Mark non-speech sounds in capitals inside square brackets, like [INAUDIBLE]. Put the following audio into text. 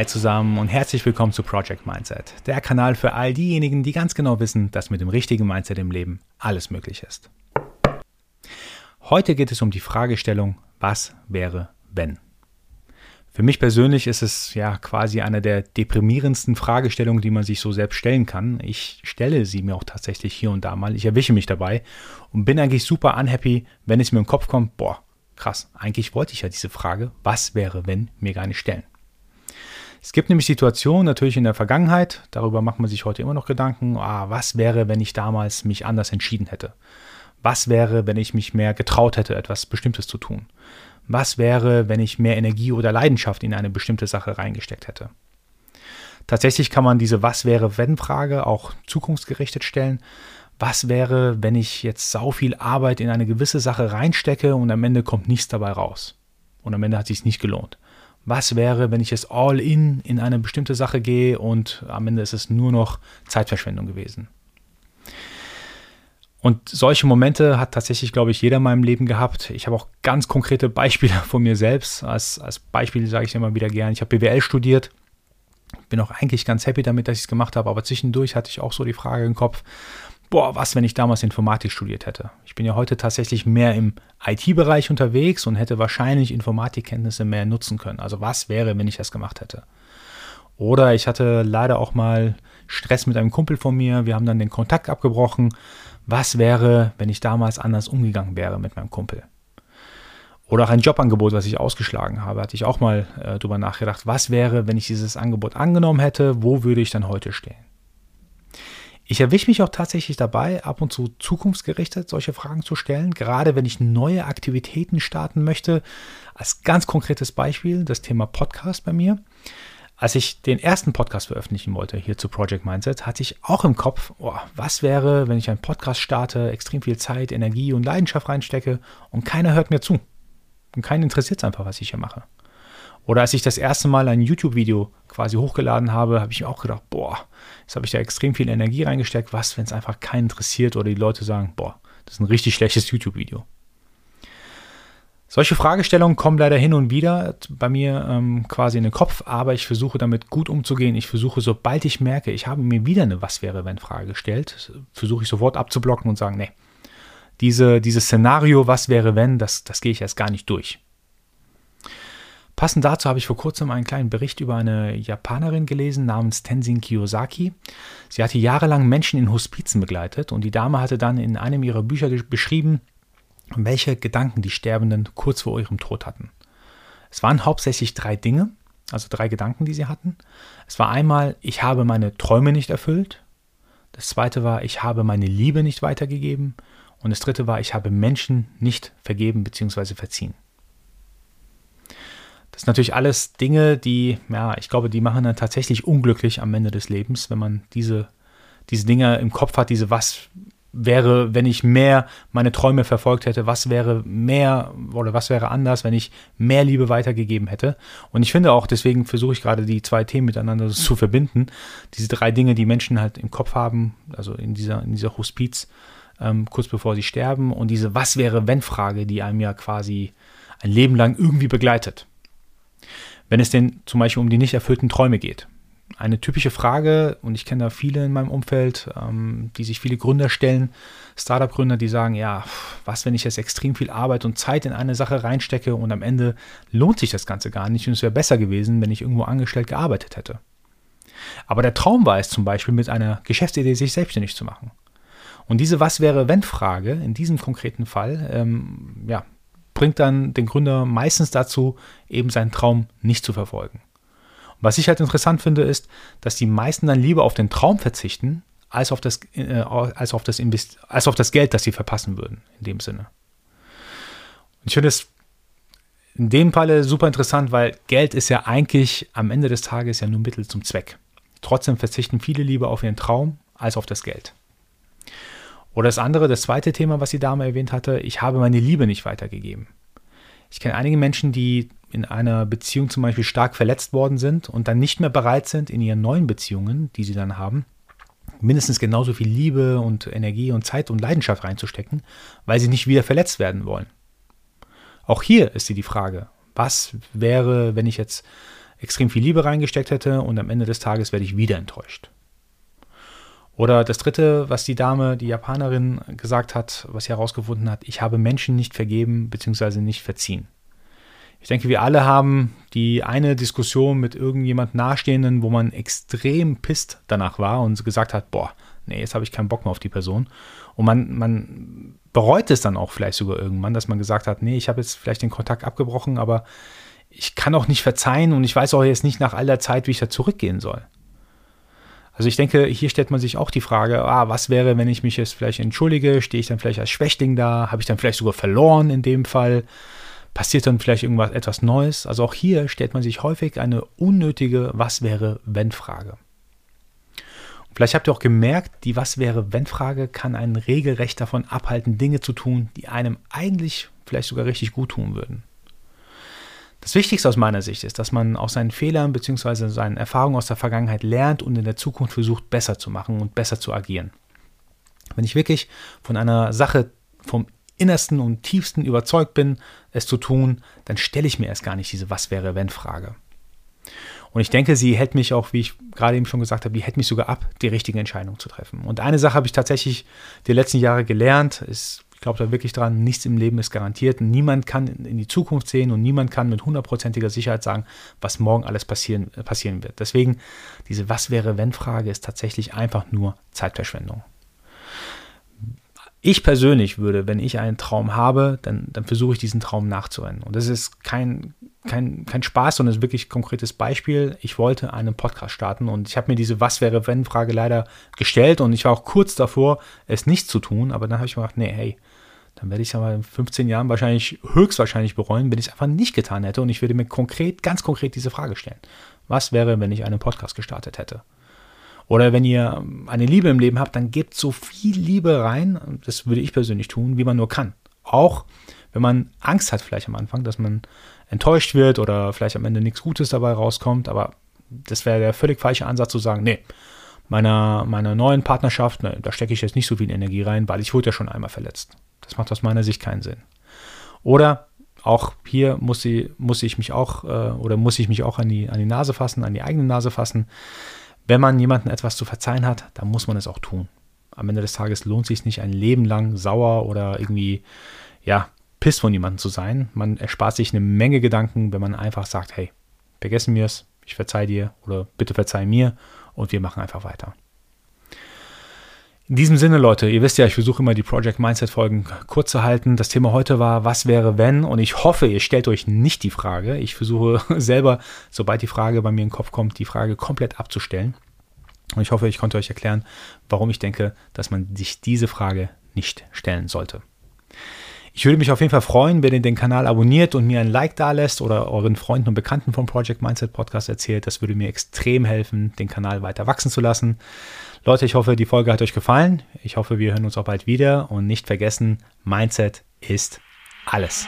Hi zusammen und herzlich willkommen zu Project Mindset, der Kanal für all diejenigen, die ganz genau wissen, dass mit dem richtigen Mindset im Leben alles möglich ist. Heute geht es um die Fragestellung, was wäre, wenn? Für mich persönlich ist es ja quasi eine der deprimierendsten Fragestellungen, die man sich so selbst stellen kann. Ich stelle sie mir auch tatsächlich hier und da mal. Ich erwische mich dabei und bin eigentlich super unhappy, wenn es mir im Kopf kommt, boah, krass, eigentlich wollte ich ja diese Frage, was wäre, wenn, mir gar nicht stellen. Es gibt nämlich Situationen natürlich in der Vergangenheit, darüber macht man sich heute immer noch Gedanken, ah, was wäre, wenn ich damals mich anders entschieden hätte? Was wäre, wenn ich mich mehr getraut hätte, etwas Bestimmtes zu tun? Was wäre, wenn ich mehr Energie oder Leidenschaft in eine bestimmte Sache reingesteckt hätte? Tatsächlich kann man diese Was wäre, wenn Frage auch zukunftsgerichtet stellen. Was wäre, wenn ich jetzt sau viel Arbeit in eine gewisse Sache reinstecke und am Ende kommt nichts dabei raus? Und am Ende hat es sich nicht gelohnt was wäre, wenn ich jetzt all in in eine bestimmte Sache gehe und am Ende ist es nur noch Zeitverschwendung gewesen. Und solche Momente hat tatsächlich, glaube ich, jeder in meinem Leben gehabt. Ich habe auch ganz konkrete Beispiele [LAUGHS] von mir selbst. Als, als Beispiel sage ich immer wieder gern, ich habe BWL studiert. Bin auch eigentlich ganz happy damit, dass ich es gemacht habe, aber zwischendurch hatte ich auch so die Frage im Kopf, boah, was, wenn ich damals Informatik studiert hätte? Ich bin ja heute tatsächlich mehr im IT-Bereich unterwegs und hätte wahrscheinlich Informatikkenntnisse mehr nutzen können. Also was wäre, wenn ich das gemacht hätte? Oder ich hatte leider auch mal Stress mit einem Kumpel von mir. Wir haben dann den Kontakt abgebrochen. Was wäre, wenn ich damals anders umgegangen wäre mit meinem Kumpel? Oder auch ein Jobangebot, was ich ausgeschlagen habe, hatte ich auch mal äh, drüber nachgedacht. Was wäre, wenn ich dieses Angebot angenommen hätte? Wo würde ich dann heute stehen? Ich erwische mich auch tatsächlich dabei, ab und zu zukunftsgerichtet solche Fragen zu stellen, gerade wenn ich neue Aktivitäten starten möchte. Als ganz konkretes Beispiel das Thema Podcast bei mir. Als ich den ersten Podcast veröffentlichen wollte, hier zu Project Mindset, hatte ich auch im Kopf, oh, was wäre, wenn ich einen Podcast starte, extrem viel Zeit, Energie und Leidenschaft reinstecke und keiner hört mir zu. Und keinen interessiert es einfach, was ich hier mache. Oder als ich das erste Mal ein YouTube-Video quasi hochgeladen habe, habe ich mir auch gedacht, boah, jetzt habe ich da extrem viel Energie reingesteckt. Was, wenn es einfach keinen interessiert oder die Leute sagen, boah, das ist ein richtig schlechtes YouTube-Video. Solche Fragestellungen kommen leider hin und wieder bei mir ähm, quasi in den Kopf, aber ich versuche damit gut umzugehen. Ich versuche, sobald ich merke, ich habe mir wieder eine Was wäre, wenn Frage gestellt, versuche ich sofort abzublocken und sagen, nee, diese, dieses Szenario, was wäre, wenn, das, das gehe ich erst gar nicht durch. Passend dazu habe ich vor kurzem einen kleinen Bericht über eine Japanerin gelesen namens Tenzin Kiyosaki. Sie hatte jahrelang Menschen in Hospizen begleitet und die Dame hatte dann in einem ihrer Bücher beschrieben, welche Gedanken die Sterbenden kurz vor ihrem Tod hatten. Es waren hauptsächlich drei Dinge, also drei Gedanken, die sie hatten. Es war einmal, ich habe meine Träume nicht erfüllt. Das zweite war, ich habe meine Liebe nicht weitergegeben. Und das dritte war, ich habe Menschen nicht vergeben bzw. verziehen. Sind natürlich alles Dinge, die, ja, ich glaube, die machen dann tatsächlich unglücklich am Ende des Lebens, wenn man diese, diese Dinge im Kopf hat, diese was wäre, wenn ich mehr meine Träume verfolgt hätte, was wäre mehr oder was wäre anders, wenn ich mehr Liebe weitergegeben hätte. Und ich finde auch, deswegen versuche ich gerade die zwei Themen miteinander zu verbinden. Diese drei Dinge, die Menschen halt im Kopf haben, also in dieser, in dieser Hospiz, ähm, kurz bevor sie sterben, und diese Was wäre, wenn Frage, die einem ja quasi ein Leben lang irgendwie begleitet. Wenn es denn zum Beispiel um die nicht erfüllten Träume geht. Eine typische Frage, und ich kenne da viele in meinem Umfeld, ähm, die sich viele Gründer stellen, Startup-Gründer, die sagen, ja, was, wenn ich jetzt extrem viel Arbeit und Zeit in eine Sache reinstecke und am Ende lohnt sich das Ganze gar nicht und es wäre besser gewesen, wenn ich irgendwo angestellt gearbeitet hätte. Aber der Traum war es zum Beispiel, mit einer Geschäftsidee sich selbstständig zu machen. Und diese Was wäre wenn Frage in diesem konkreten Fall, ähm, ja, bringt dann den Gründer meistens dazu, eben seinen Traum nicht zu verfolgen. Und was ich halt interessant finde, ist, dass die meisten dann lieber auf den Traum verzichten, als auf das, äh, als auf das, Invest als auf das Geld, das sie verpassen würden, in dem Sinne. Und ich finde es in dem Falle super interessant, weil Geld ist ja eigentlich am Ende des Tages ja nur Mittel zum Zweck. Trotzdem verzichten viele lieber auf ihren Traum als auf das Geld. Oder das andere, das zweite Thema, was die Dame erwähnt hatte, ich habe meine Liebe nicht weitergegeben. Ich kenne einige Menschen, die in einer Beziehung zum Beispiel stark verletzt worden sind und dann nicht mehr bereit sind, in ihren neuen Beziehungen, die sie dann haben, mindestens genauso viel Liebe und Energie und Zeit und Leidenschaft reinzustecken, weil sie nicht wieder verletzt werden wollen. Auch hier ist sie die Frage, was wäre, wenn ich jetzt extrem viel Liebe reingesteckt hätte und am Ende des Tages werde ich wieder enttäuscht. Oder das dritte, was die Dame, die Japanerin gesagt hat, was sie herausgefunden hat, ich habe Menschen nicht vergeben bzw. nicht verziehen. Ich denke, wir alle haben die eine Diskussion mit irgendjemand Nahestehenden, wo man extrem pisst danach war und gesagt hat, boah, nee, jetzt habe ich keinen Bock mehr auf die Person. Und man, man bereut es dann auch vielleicht sogar irgendwann, dass man gesagt hat, nee, ich habe jetzt vielleicht den Kontakt abgebrochen, aber ich kann auch nicht verzeihen und ich weiß auch jetzt nicht nach all der Zeit, wie ich da zurückgehen soll. Also ich denke, hier stellt man sich auch die Frage, ah, was wäre, wenn ich mich jetzt vielleicht entschuldige? Stehe ich dann vielleicht als Schwächling da? Habe ich dann vielleicht sogar verloren in dem Fall? Passiert dann vielleicht irgendwas etwas Neues? Also auch hier stellt man sich häufig eine unnötige Was wäre, wenn Frage. Vielleicht habt ihr auch gemerkt, die Was wäre, wenn Frage kann einen regelrecht davon abhalten, Dinge zu tun, die einem eigentlich vielleicht sogar richtig gut tun würden. Das Wichtigste aus meiner Sicht ist, dass man aus seinen Fehlern bzw. seinen Erfahrungen aus der Vergangenheit lernt und in der Zukunft versucht, besser zu machen und besser zu agieren. Wenn ich wirklich von einer Sache vom Innersten und Tiefsten überzeugt bin, es zu tun, dann stelle ich mir erst gar nicht diese Was wäre, wenn Frage. Und ich denke, sie hält mich auch, wie ich gerade eben schon gesagt habe, die hält mich sogar ab, die richtige Entscheidung zu treffen. Und eine Sache habe ich tatsächlich die letzten Jahre gelernt, ist ich glaube da wirklich dran, nichts im Leben ist garantiert. Niemand kann in die Zukunft sehen und niemand kann mit hundertprozentiger Sicherheit sagen, was morgen alles passieren, äh, passieren wird. Deswegen, diese Was wäre, wenn Frage ist tatsächlich einfach nur Zeitverschwendung. Ich persönlich würde, wenn ich einen Traum habe, dann, dann versuche ich diesen Traum nachzurennen. Und das ist kein, kein, kein Spaß, sondern ist wirklich ein konkretes Beispiel. Ich wollte einen Podcast starten und ich habe mir diese Was wäre wenn Frage leider gestellt und ich war auch kurz davor, es nicht zu tun, aber dann habe ich mir gedacht, nee, hey, dann werde ich es aber in 15 Jahren wahrscheinlich, höchstwahrscheinlich bereuen, wenn ich es einfach nicht getan hätte und ich würde mir konkret, ganz konkret diese Frage stellen. Was wäre, wenn ich einen Podcast gestartet hätte? Oder wenn ihr eine Liebe im Leben habt, dann gebt so viel Liebe rein, das würde ich persönlich tun, wie man nur kann. Auch wenn man Angst hat vielleicht am Anfang, dass man enttäuscht wird oder vielleicht am Ende nichts Gutes dabei rauskommt, aber das wäre der völlig falsche Ansatz zu sagen, nee, meiner, meiner neuen Partnerschaft, ne, da stecke ich jetzt nicht so viel Energie rein, weil ich wurde ja schon einmal verletzt. Das macht aus meiner Sicht keinen Sinn. Oder auch hier muss, sie, muss ich mich auch äh, oder muss ich mich auch an die, an die Nase fassen, an die eigene Nase fassen. Wenn man jemandem etwas zu verzeihen hat, dann muss man es auch tun. Am Ende des Tages lohnt es sich nicht, ein Leben lang sauer oder irgendwie, ja, piss von jemandem zu sein. Man erspart sich eine Menge Gedanken, wenn man einfach sagt, hey, vergessen wir es, ich verzeih dir oder bitte verzeih mir und wir machen einfach weiter. In diesem Sinne, Leute, ihr wisst ja, ich versuche immer die Project Mindset Folgen kurz zu halten. Das Thema heute war, was wäre wenn? Und ich hoffe, ihr stellt euch nicht die Frage. Ich versuche [LAUGHS] selber, sobald die Frage bei mir in den Kopf kommt, die Frage komplett abzustellen. Und ich hoffe, ich konnte euch erklären, warum ich denke, dass man sich diese Frage nicht stellen sollte. Ich würde mich auf jeden Fall freuen, wenn ihr den Kanal abonniert und mir ein Like da lässt oder euren Freunden und Bekannten vom Project Mindset Podcast erzählt. Das würde mir extrem helfen, den Kanal weiter wachsen zu lassen. Leute, ich hoffe, die Folge hat euch gefallen. Ich hoffe, wir hören uns auch bald wieder und nicht vergessen, Mindset ist alles.